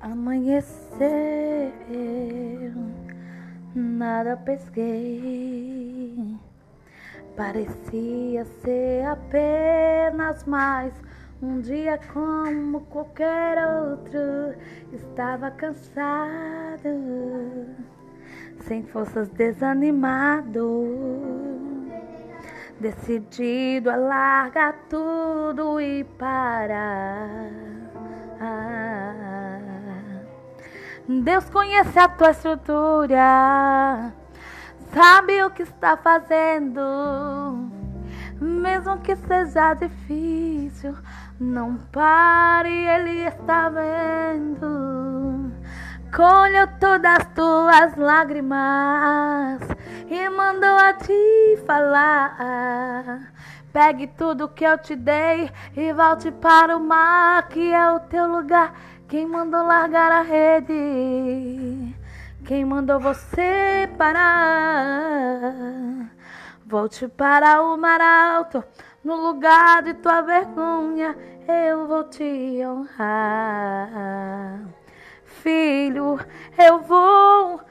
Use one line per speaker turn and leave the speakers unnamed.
Amanheceu, nada pesquei. Parecia ser apenas mais um dia como qualquer outro. Estava cansado, sem forças, desanimado. Decidido a largar tudo e parar. Deus conhece a tua estrutura, sabe o que está fazendo, mesmo que seja difícil. Não pare, Ele está vendo. Colheu todas as tuas lágrimas e mandou a te falar. Pegue tudo que eu te dei e volte para o mar, que é o teu lugar. Quem mandou largar a rede? Quem mandou você parar? Volte para o mar alto, no lugar de tua vergonha, eu vou te honrar. Filho, eu vou